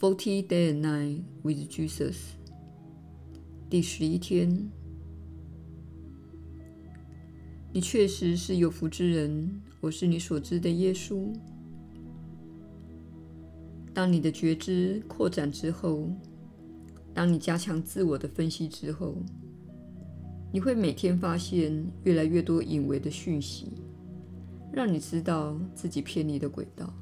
Forty Day and Night with Jesus，第十一天。你确实是有福之人，我是你所知的耶稣。当你的觉知扩展之后，当你加强自我的分析之后，你会每天发现越来越多隐微的讯息，让你知道自己偏离的轨道。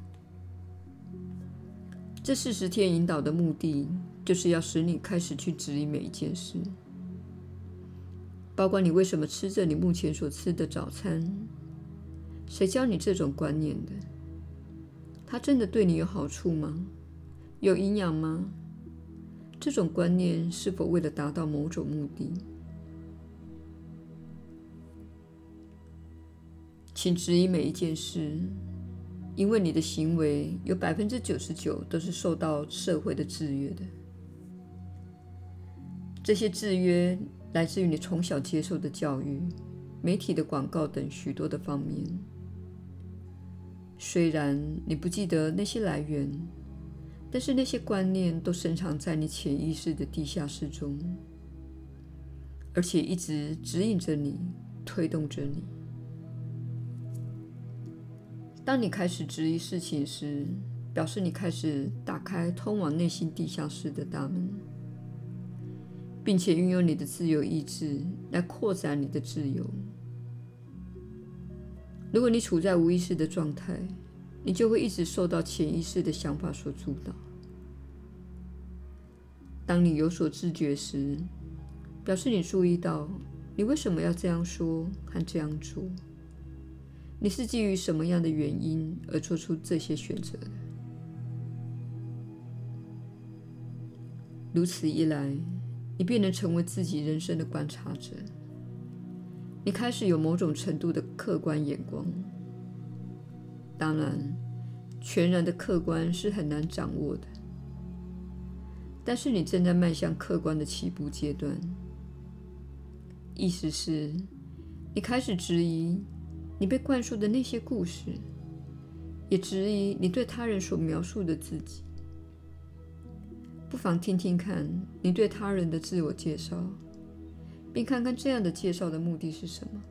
这四十天引导的目的，就是要使你开始去质疑每一件事，包括你为什么吃着你目前所吃的早餐，谁教你这种观念的？它真的对你有好处吗？有营养吗？这种观念是否为了达到某种目的？请质疑每一件事。因为你的行为有百分之九十九都是受到社会的制约的，这些制约来自于你从小接受的教育、媒体的广告等许多的方面。虽然你不记得那些来源，但是那些观念都深藏在你潜意识的地下室中，而且一直指引着你，推动着你。当你开始质疑事情时，表示你开始打开通往内心地下室的大门，并且运用你的自由意志来扩展你的自由。如果你处在无意识的状态，你就会一直受到潜意识的想法所主导。当你有所自觉时，表示你注意到你为什么要这样说和这样做。你是基于什么样的原因而做出这些选择的？如此一来，你便能成为自己人生的观察者。你开始有某种程度的客观眼光。当然，全然的客观是很难掌握的，但是你正在迈向客观的起步阶段。意思是，你开始质疑。你被灌输的那些故事，也质疑你对他人所描述的自己。不妨听听看你对他人的自我介绍，并看看这样的介绍的目的是什么。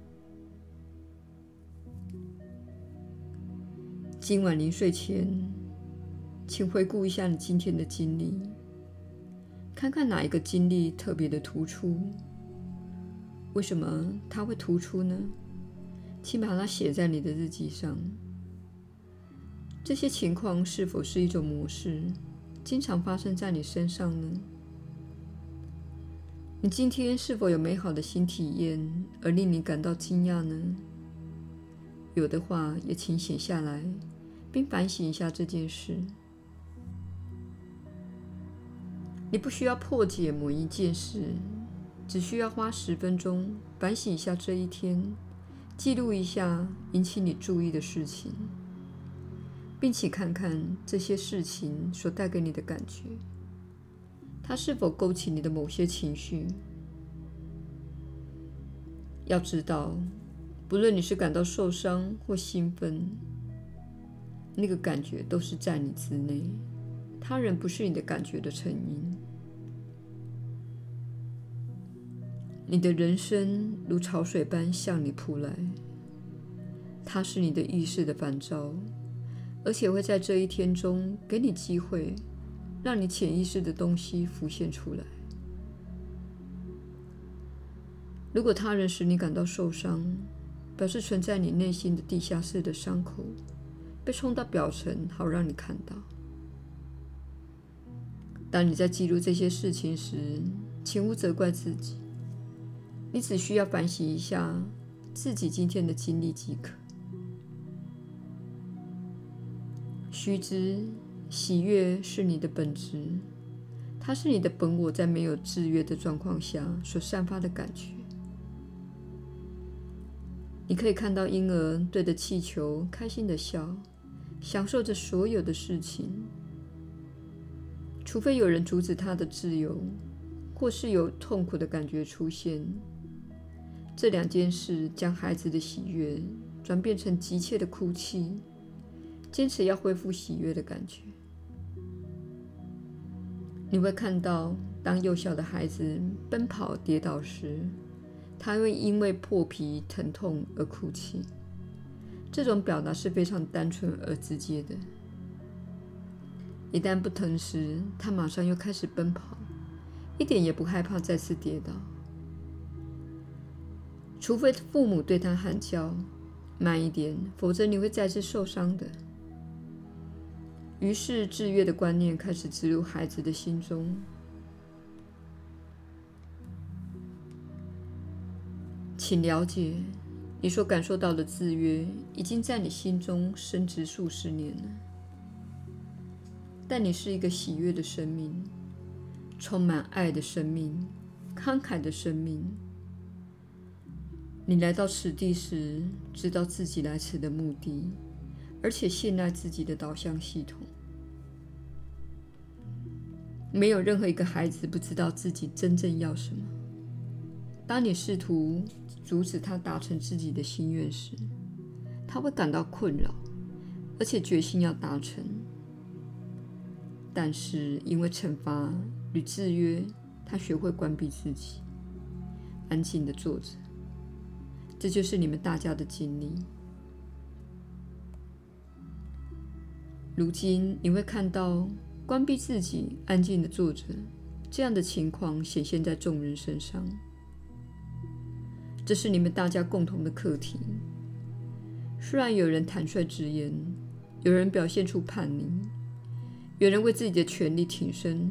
今晚临睡前，请回顾一下你今天的经历，看看哪一个经历特别的突出。为什么它会突出呢？请把它写在你的日记上。这些情况是否是一种模式，经常发生在你身上呢？你今天是否有美好的新体验而令你感到惊讶呢？有的话，也请写下来，并反省一下这件事。你不需要破解某一件事，只需要花十分钟反省一下这一天。记录一下引起你注意的事情，并且看看这些事情所带给你的感觉，它是否勾起你的某些情绪。要知道，不论你是感到受伤或兴奋，那个感觉都是在你之内，他人不是你的感觉的成因。你的人生如潮水般向你扑来，它是你的意识的反照，而且会在这一天中给你机会，让你潜意识的东西浮现出来。如果他人使你感到受伤，表示存在你内心的地下室的伤口被冲到表层，好让你看到。当你在记录这些事情时，请勿责怪自己。你只需要反省一下自己今天的经历即可。须知，喜悦是你的本质，它是你的本我在没有制约的状况下所散发的感觉。你可以看到婴儿对着气球开心的笑，享受着所有的事情，除非有人阻止他的自由，或是有痛苦的感觉出现。这两件事将孩子的喜悦转变成急切的哭泣，坚持要恢复喜悦的感觉。你会看到，当幼小的孩子奔跑跌倒时，他会因为破皮疼痛而哭泣。这种表达是非常单纯而直接的。一旦不疼时，他马上又开始奔跑，一点也不害怕再次跌倒。除非父母对他喊叫：“慢一点，否则你会再次受伤的。”于是制约的观念开始植入孩子的心中。请了解，你所感受到的制约已经在你心中深植数十年了。但你是一个喜悦的生命，充满爱的生命，慷慨的生命。你来到此地时，知道自己来此的目的，而且信赖自己的导向系统。没有任何一个孩子不知道自己真正要什么。当你试图阻止他达成自己的心愿时，他会感到困扰，而且决心要达成。但是因为惩罚与制约，他学会关闭自己，安静地坐着。这就是你们大家的经历。如今你会看到，关闭自己，安静地坐着，这样的情况显现在众人身上。这是你们大家共同的课题。虽然有人坦率直言，有人表现出叛逆，有人为自己的权利挺身，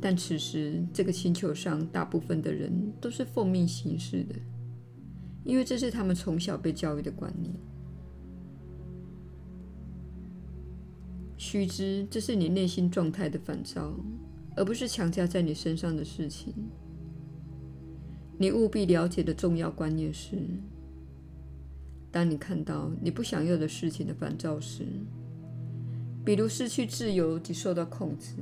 但此时这个星球上大部分的人都是奉命行事的，因为这是他们从小被教育的观念。须知，这是你内心状态的反照，而不是强加在你身上的事情。你务必了解的重要观念是：当你看到你不想要的事情的反照时，比如失去自由及受到控制，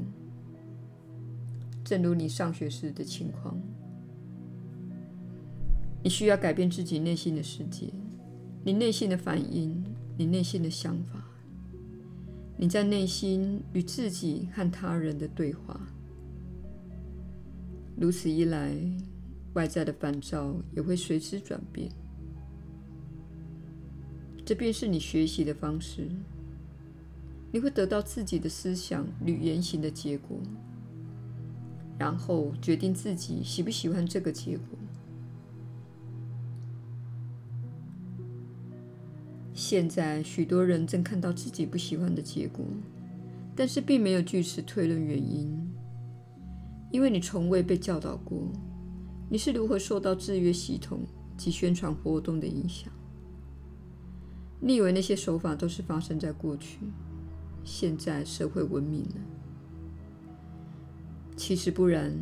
正如你上学时的情况，你需要改变自己内心的世界，你内心的反应，你内心的想法。你在内心与自己和他人的对话，如此一来，外在的烦躁也会随之转变。这便是你学习的方式。你会得到自己的思想与言行的结果，然后决定自己喜不喜欢这个结果。现在，许多人正看到自己不喜欢的结果，但是并没有据此推论原因，因为你从未被教导过你是如何受到制约系统及宣传活动的影响。你以为那些手法都是发生在过去，现在社会文明了，其实不然。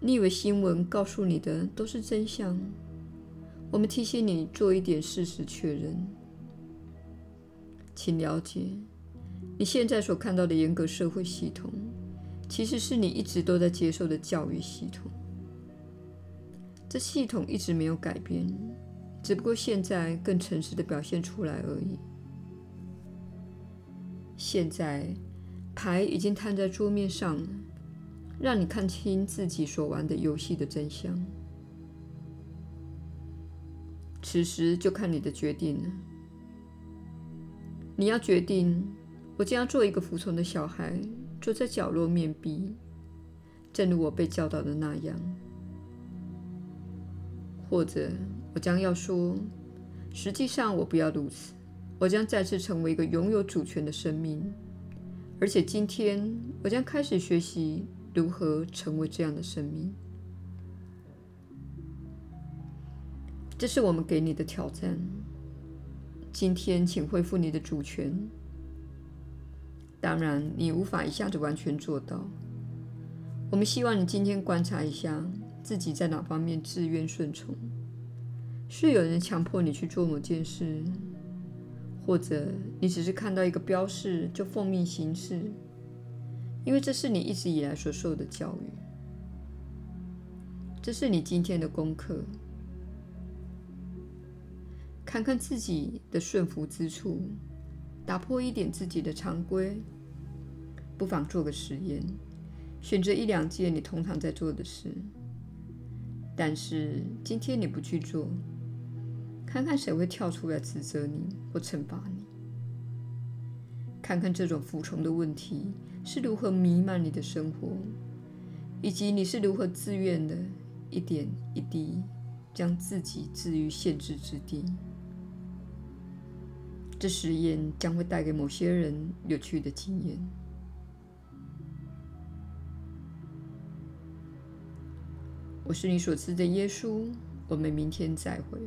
你以为新闻告诉你的都是真相。我们提醒你做一点事实确认，请了解，你现在所看到的严格社会系统，其实是你一直都在接受的教育系统。这系统一直没有改变，只不过现在更诚实地表现出来而已。现在，牌已经摊在桌面上了，让你看清自己所玩的游戏的真相。此时就看你的决定了。你要决定，我将要做一个服从的小孩，坐在角落面壁，正如我被教导的那样；或者我将要说，实际上我不要如此，我将再次成为一个拥有主权的生命，而且今天我将开始学习如何成为这样的生命。这是我们给你的挑战。今天，请恢复你的主权。当然，你无法一下子完全做到。我们希望你今天观察一下自己在哪方面自愿顺从。是有人强迫你去做某件事，或者你只是看到一个标示就奉命行事，因为这是你一直以来所受的教育。这是你今天的功课。看看自己的顺服之处，打破一点自己的常规，不妨做个实验，选择一两件你通常在做的事，但是今天你不去做，看看谁会跳出来指责你或惩罚你。看看这种服从的问题是如何弥漫你的生活，以及你是如何自愿的一点一滴将自己置于限制之地。这实验将会带给某些人有趣的经验。我是你所知的耶稣，我们明天再会。